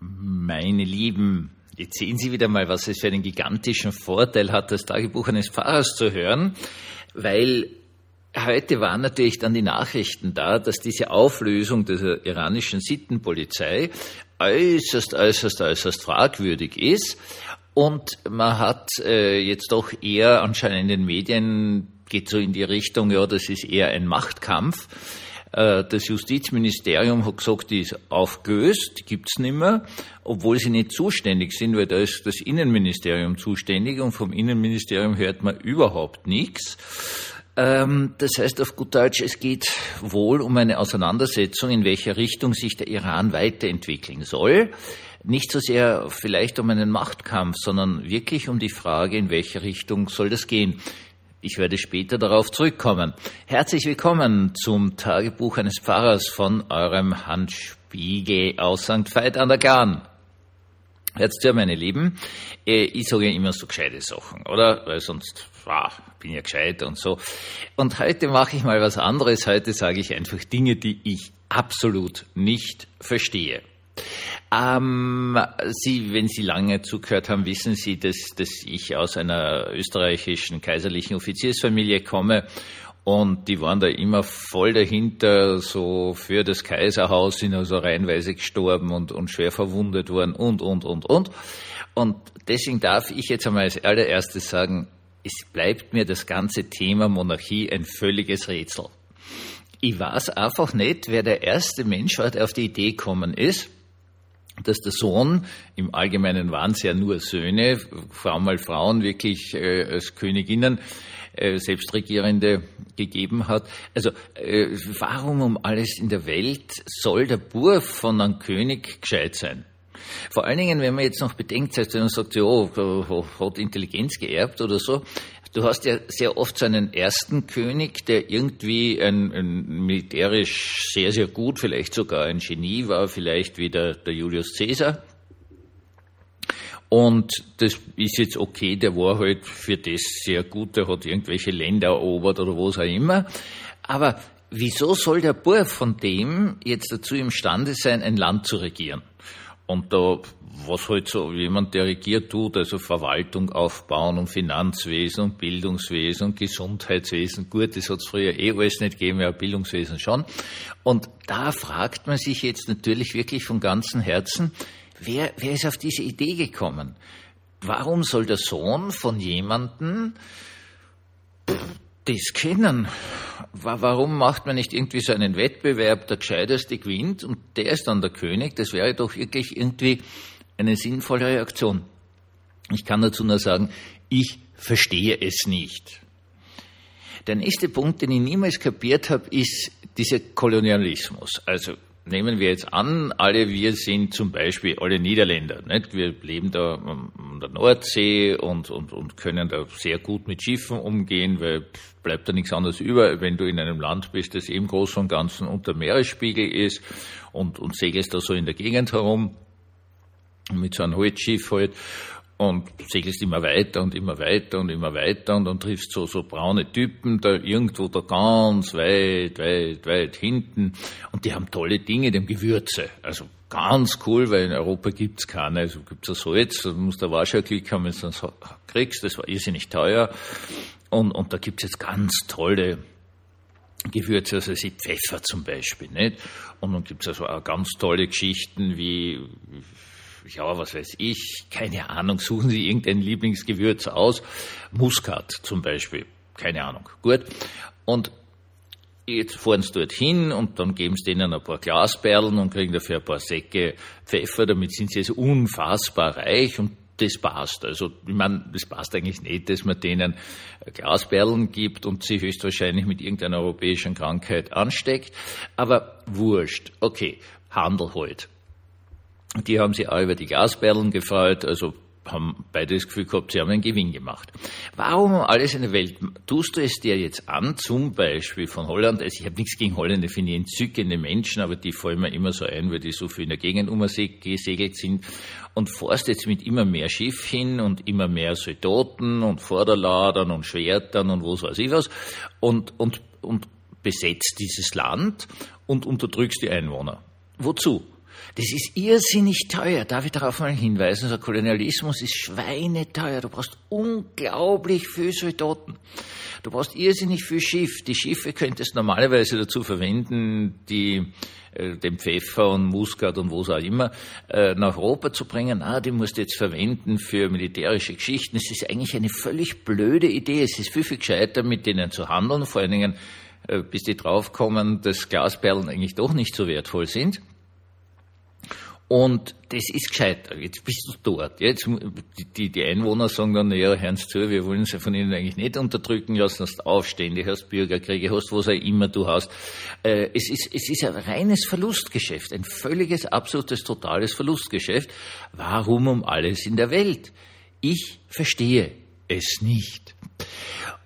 Meine Lieben, jetzt sehen Sie wieder mal, was es für einen gigantischen Vorteil hat, das Tagebuch eines Pfarrers zu hören, weil heute waren natürlich dann die Nachrichten da, dass diese Auflösung der iranischen Sittenpolizei äußerst, äußerst, äußerst fragwürdig ist. Und man hat äh, jetzt doch eher anscheinend in den Medien geht so in die Richtung, ja, das ist eher ein Machtkampf. Äh, das Justizministerium hat gesagt, die ist aufgelöst, gibt's nicht mehr, obwohl sie nicht zuständig sind, weil da ist das Innenministerium zuständig und vom Innenministerium hört man überhaupt nichts. Ähm, das heißt auf gut Deutsch, es geht wohl um eine Auseinandersetzung, in welcher Richtung sich der Iran weiterentwickeln soll. Nicht so sehr vielleicht um einen Machtkampf, sondern wirklich um die Frage, in welche Richtung soll das gehen. Ich werde später darauf zurückkommen. Herzlich willkommen zum Tagebuch eines Pfarrers von eurem Hans Spiegel aus St. Veit an der Garn. Jetzt ja, meine Lieben, äh, ich sage ja immer so gescheite Sachen, oder? Weil sonst ah, bin ja gescheit und so. Und heute mache ich mal was anderes. Heute sage ich einfach Dinge, die ich absolut nicht verstehe. Ähm, Sie, wenn Sie lange zugehört haben, wissen Sie, dass, dass ich aus einer österreichischen kaiserlichen Offiziersfamilie komme und die waren da immer voll dahinter, so für das Kaiserhaus sind also reihenweise gestorben und, und schwer verwundet worden und, und, und, und. Und deswegen darf ich jetzt einmal als allererstes sagen, es bleibt mir das ganze Thema Monarchie ein völliges Rätsel. Ich weiß einfach nicht, wer der erste Mensch war, der auf die Idee gekommen ist, dass der Sohn, im Allgemeinen waren es ja nur Söhne, allem mal Frauen wirklich äh, als Königinnen, äh, Selbstregierende gegeben hat. Also äh, warum um alles in der Welt soll der Bur von einem König gescheit sein? Vor allen Dingen, wenn man jetzt noch bedenkt, wenn man sagt, ja, hat Intelligenz geerbt oder so, Du hast ja sehr oft so einen ersten König, der irgendwie ein, ein, militärisch sehr, sehr gut, vielleicht sogar ein Genie war, vielleicht wie der, der Julius Caesar. Und das ist jetzt okay, der war halt für das sehr gut, der hat irgendwelche Länder erobert oder was auch immer. Aber wieso soll der Bub von dem jetzt dazu imstande sein, ein Land zu regieren? Und da, was halt so jemand, der regiert tut, also Verwaltung aufbauen und Finanzwesen und Bildungswesen und Gesundheitswesen, gut, das hat es früher eh alles nicht gegeben, ja, Bildungswesen schon. Und da fragt man sich jetzt natürlich wirklich von ganzem Herzen, wer, wer ist auf diese Idee gekommen? Warum soll der Sohn von jemandem das kennen? warum macht man nicht irgendwie so einen Wettbewerb, der Gescheiteste gewinnt und der ist dann der König? Das wäre doch wirklich irgendwie eine sinnvolle Reaktion. Ich kann dazu nur sagen, ich verstehe es nicht. Der nächste Punkt, den ich niemals kapiert habe, ist dieser Kolonialismus. Also nehmen wir jetzt an, alle wir sind zum Beispiel alle Niederländer. Nicht? Wir leben da an der Nordsee und, und, und können da sehr gut mit Schiffen umgehen, weil bleibt da nichts anderes über, wenn du in einem Land bist, das eben groß und Ganzen unter Meeresspiegel ist und, und segelst da so in der Gegend herum mit so einem Holzschiff halt und segelst immer weiter und immer weiter und immer weiter und dann triffst so, so braune Typen da irgendwo da ganz weit, weit, weit hinten und die haben tolle Dinge, die haben Gewürze. Also ganz cool, weil in Europa gibt's keine. Also gibt's ein Salz, da musst du Warschau Klick haben, wenn du das kriegst, das war irrsinnig teuer. Und, und da gibt's jetzt ganz tolle Gewürze, also sie Pfeffer zum Beispiel, nicht? Und dann gibt's also auch ganz tolle Geschichten wie ja, was weiß ich, keine Ahnung, suchen Sie irgendein Lieblingsgewürz aus. Muskat zum Beispiel, keine Ahnung. Gut. Und jetzt fahren sie dorthin und dann geben sie denen ein paar Glasperlen und kriegen dafür ein paar Säcke Pfeffer, damit sind sie jetzt unfassbar reich und das passt. Also, ich meine, das passt eigentlich nicht, dass man denen Glasperlen gibt und sie höchstwahrscheinlich mit irgendeiner europäischen Krankheit ansteckt. Aber wurscht. Okay, Handel halt. Die haben sich auch über die Gasperlen gefreut, also haben beide das Gefühl gehabt, sie haben einen Gewinn gemacht. Warum alles in der Welt tust du es dir jetzt an, zum Beispiel von Holland? Also ich habe nichts gegen Holländer, finde ich entzückende Menschen, aber die fallen mir immer so ein, weil die so viel in der Gegend umgesegelt sind und forst jetzt mit immer mehr Schiff hin und immer mehr Soldaten und Vorderladern und Schwertern und was weiß ich was und, und, und besetzt dieses Land und unterdrückst die Einwohner. Wozu? Das ist irrsinnig teuer. Darf ich darauf mal hinweisen? Der Kolonialismus ist schweineteuer. Du brauchst unglaublich viel Soldaten. Du brauchst irrsinnig viel Schiff. Die Schiffe könntest normalerweise dazu verwenden, die äh, den Pfeffer und Muskat und was auch immer äh, nach Europa zu bringen. Ah, die musst du jetzt verwenden für militärische Geschichten. Es ist eigentlich eine völlig blöde Idee. Es ist viel, viel gescheiter, mit denen zu handeln, vor allen Dingen, äh, bis die draufkommen, dass Glasperlen eigentlich doch nicht so wertvoll sind. Und das ist gescheiter. Jetzt bist du dort. Jetzt, die, die Einwohner sagen dann, ja, hören Sie zu, wir wollen sie von Ihnen eigentlich nicht unterdrücken lassen, hast Aufstände, hast Bürgerkriege, hast was auch immer du hast. Äh, es ist, es ist ein reines Verlustgeschäft, ein völliges, absolutes, totales Verlustgeschäft. Warum um alles in der Welt? Ich verstehe es nicht.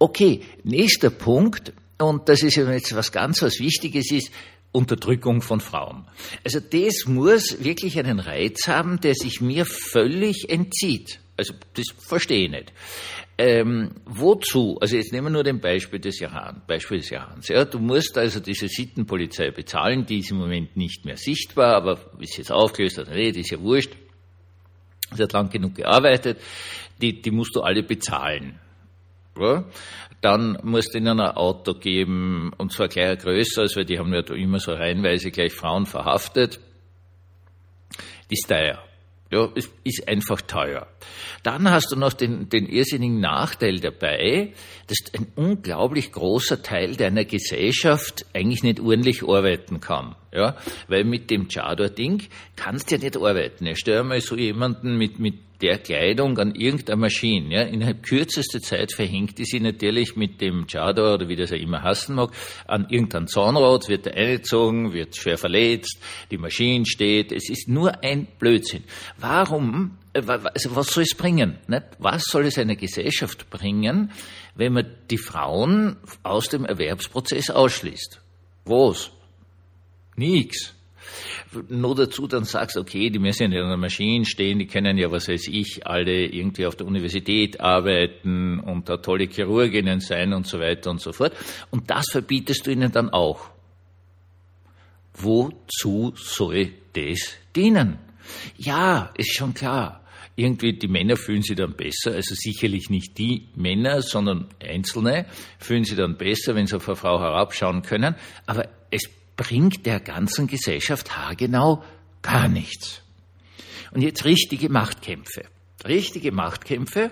Okay, nächster Punkt, und das ist jetzt was ganz was Wichtiges ist, Unterdrückung von Frauen. Also das muss wirklich einen Reiz haben, der sich mir völlig entzieht. Also das verstehe ich nicht. Ähm, wozu? Also jetzt nehmen wir nur den Beispiel des Iran, Beispiel des Irans. Ja, du musst also diese Sittenpolizei bezahlen, die ist im Moment nicht mehr sichtbar, aber ist jetzt aufgelöst oder nicht, ist ja wurscht. Sie hat lang genug gearbeitet, die, die musst du alle bezahlen. Ja? Dann musst du ihnen ein Auto geben, und zwar gleich größer, weil die haben ja immer so reihenweise gleich Frauen verhaftet. Ist teuer. Ja, es ist einfach teuer. Dann hast du noch den, den irrsinnigen Nachteil dabei, dass ein unglaublich großer Teil deiner Gesellschaft eigentlich nicht ordentlich arbeiten kann. Ja, weil mit dem Chador-Ding kannst du ja nicht arbeiten. Ja, stell mal so jemanden mit, mit der Kleidung an irgendeiner Maschine. Ja, innerhalb kürzester Zeit verhängt die sie natürlich mit dem Chador oder wie das er immer hassen mag, an irgendein Zahnrad, wird er eingezogen, wird schwer verletzt, die Maschine steht. Es ist nur ein Blödsinn. Warum, äh, also was soll es bringen? Nicht? Was soll es einer Gesellschaft bringen, wenn man die Frauen aus dem Erwerbsprozess ausschließt? Was? Nix. Nur dazu dann sagst, okay, die müssen ja an der Maschine stehen, die können ja, was weiß ich, alle irgendwie auf der Universität arbeiten und da tolle Chirurginnen sein und so weiter und so fort. Und das verbietest du ihnen dann auch. Wozu soll das dienen? Ja, ist schon klar. Irgendwie die Männer fühlen sich dann besser, also sicherlich nicht die Männer, sondern Einzelne fühlen sich dann besser, wenn sie auf eine Frau herabschauen können. Aber es bringt der ganzen Gesellschaft haargenau gar nichts. Und jetzt richtige Machtkämpfe. Richtige Machtkämpfe,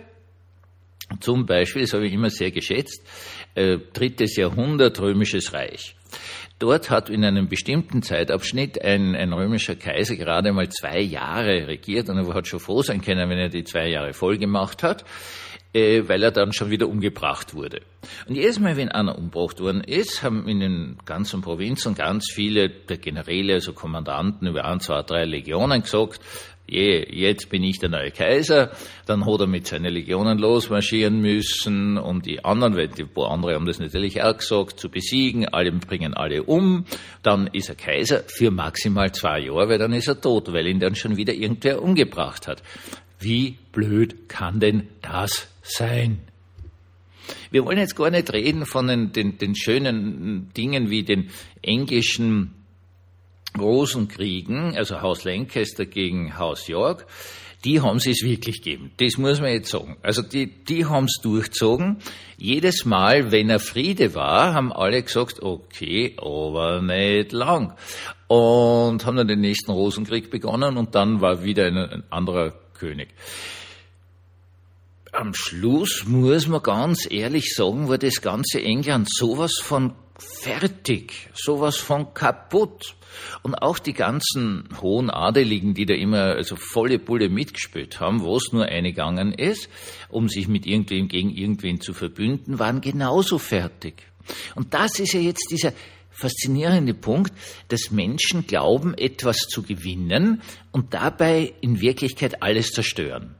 zum Beispiel, das habe ich immer sehr geschätzt, äh, drittes Jahrhundert römisches Reich. Dort hat in einem bestimmten Zeitabschnitt ein, ein römischer Kaiser gerade mal zwei Jahre regiert und er hat schon froh sein können, wenn er die zwei Jahre voll gemacht hat äh, weil er dann schon wieder umgebracht wurde. Und jedes Mal, wenn einer umgebracht worden ist, haben in den ganzen Provinzen ganz viele der Generäle, also Kommandanten über ein, zwei, drei Legionen gesagt, je, jetzt bin ich der neue Kaiser, dann hat er mit seinen Legionen losmarschieren müssen, um die anderen, weil die paar andere haben das natürlich auch gesagt, zu besiegen, alle bringen alle um, dann ist er Kaiser für maximal zwei Jahre, weil dann ist er tot, weil ihn dann schon wieder irgendwer umgebracht hat. Wie blöd kann denn das sein? Wir wollen jetzt gar nicht reden von den, den, den schönen Dingen wie den englischen Rosenkriegen, also Haus Lancaster gegen Haus York, die haben sie es wirklich gegeben. Das muss man jetzt sagen. Also die, die haben es durchzogen. Jedes Mal, wenn er Friede war, haben alle gesagt, okay, aber nicht lang. Und haben dann den nächsten Rosenkrieg begonnen und dann war wieder ein, ein anderer König. Am Schluss muss man ganz ehrlich sagen, war das ganze England sowas von fertig, sowas von kaputt. Und auch die ganzen hohen Adeligen, die da immer also volle Bulle mitgespielt haben, wo es nur eingegangen ist, um sich mit irgendwem gegen irgendwen zu verbünden, waren genauso fertig. Und das ist ja jetzt dieser faszinierende Punkt, dass Menschen glauben, etwas zu gewinnen und dabei in Wirklichkeit alles zerstören.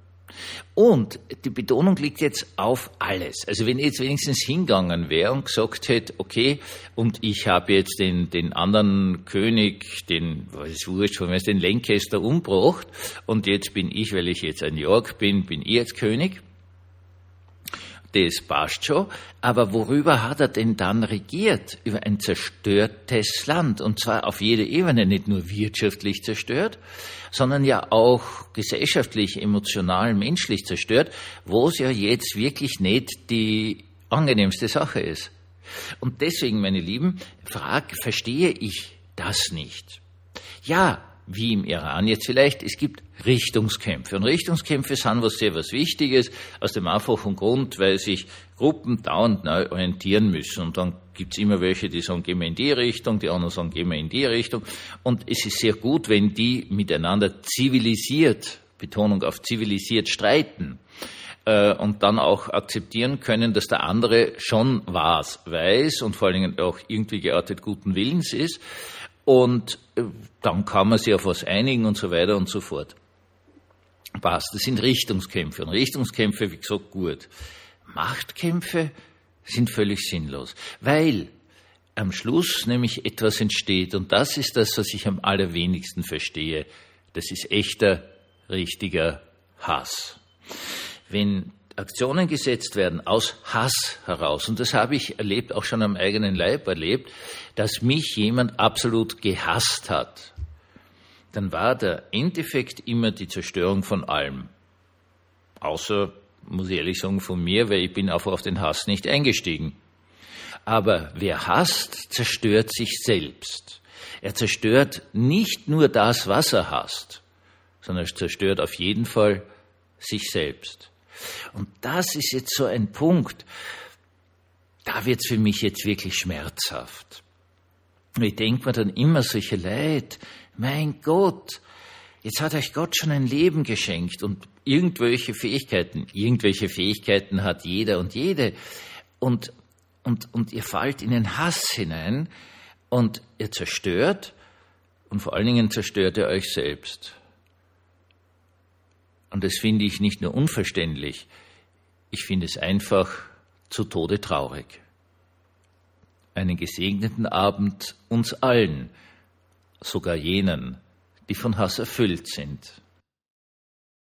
Und die Betonung liegt jetzt auf alles. Also wenn ich jetzt wenigstens hingegangen wäre und gesagt hätte, okay, und ich habe jetzt den, den anderen König, den, was ist wurscht, von mir den Lancaster umgebracht und jetzt bin ich, weil ich jetzt ein York bin, bin ich jetzt König, das passt schon, aber worüber hat er denn dann regiert? Über ein zerstörtes Land, und zwar auf jeder Ebene, nicht nur wirtschaftlich zerstört, sondern ja auch gesellschaftlich, emotional, menschlich zerstört, wo es ja jetzt wirklich nicht die angenehmste Sache ist. Und deswegen, meine Lieben, frag, verstehe ich das nicht? Ja, wie im Iran jetzt vielleicht, es gibt Richtungskämpfe. Und Richtungskämpfe sind was sehr was Wichtiges, aus dem einfachen Grund, weil sich Gruppen dauernd neu orientieren müssen. Und dann gibt's immer welche, die sagen, gehen wir in die Richtung, die anderen sagen, gehen wir in die Richtung. Und es ist sehr gut, wenn die miteinander zivilisiert, Betonung auf zivilisiert streiten äh, und dann auch akzeptieren können, dass der andere schon was weiß und vor allen Dingen auch irgendwie geartet guten Willens ist. Und äh, dann kann man sich auf was einigen und so weiter und so fort. Passt. Das sind Richtungskämpfe. Und Richtungskämpfe, wie gesagt, gut. Machtkämpfe sind völlig sinnlos. Weil am Schluss nämlich etwas entsteht. Und das ist das, was ich am allerwenigsten verstehe. Das ist echter, richtiger Hass. Wenn Aktionen gesetzt werden aus Hass heraus. Und das habe ich erlebt, auch schon am eigenen Leib erlebt, dass mich jemand absolut gehasst hat. Dann war der Endeffekt immer die Zerstörung von allem. Außer, muss ich ehrlich sagen, von mir, weil ich bin einfach auf den Hass nicht eingestiegen. Aber wer hasst, zerstört sich selbst. Er zerstört nicht nur das, was er hasst, sondern er zerstört auf jeden Fall sich selbst. Und das ist jetzt so ein Punkt, da wird es für mich jetzt wirklich schmerzhaft. Ich denke mir dann immer solche Leid, mein Gott, jetzt hat euch Gott schon ein Leben geschenkt und irgendwelche Fähigkeiten, irgendwelche Fähigkeiten hat jeder und jede. Und, und, und ihr fallt in den Hass hinein und ihr zerstört und vor allen Dingen zerstört ihr euch selbst. Und das finde ich nicht nur unverständlich, ich finde es einfach zu Tode traurig. Einen gesegneten Abend uns allen, sogar jenen, die von Hass erfüllt sind.